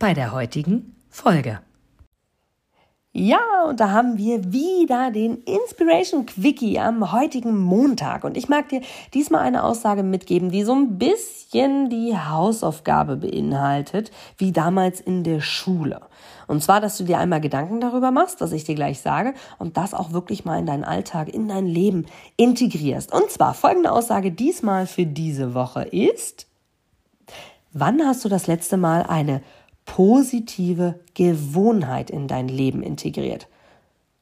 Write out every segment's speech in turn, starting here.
bei der heutigen Folge. Ja, und da haben wir wieder den Inspiration Quickie am heutigen Montag. Und ich mag dir diesmal eine Aussage mitgeben, die so ein bisschen die Hausaufgabe beinhaltet, wie damals in der Schule. Und zwar, dass du dir einmal Gedanken darüber machst, was ich dir gleich sage, und das auch wirklich mal in deinen Alltag, in dein Leben integrierst. Und zwar folgende Aussage diesmal für diese Woche ist, wann hast du das letzte Mal eine positive Gewohnheit in dein Leben integriert?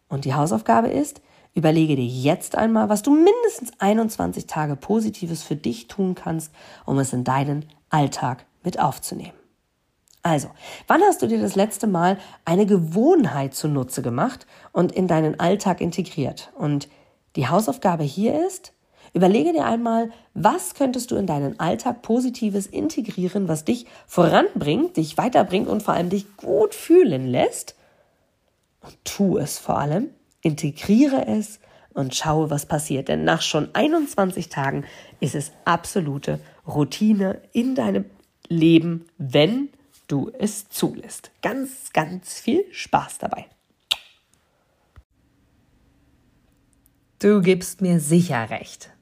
Und die Hausaufgabe ist, Überlege dir jetzt einmal, was du mindestens 21 Tage Positives für dich tun kannst, um es in deinen Alltag mit aufzunehmen. Also, wann hast du dir das letzte Mal eine Gewohnheit zunutze gemacht und in deinen Alltag integriert? Und die Hausaufgabe hier ist, überlege dir einmal, was könntest du in deinen Alltag Positives integrieren, was dich voranbringt, dich weiterbringt und vor allem dich gut fühlen lässt. Und tu es vor allem, integriere es und schaue, was passiert. Denn nach schon 21 Tagen ist es absolute Routine in deinem Leben, wenn du es zulässt. Ganz, ganz viel Spaß dabei. Du gibst mir sicher recht,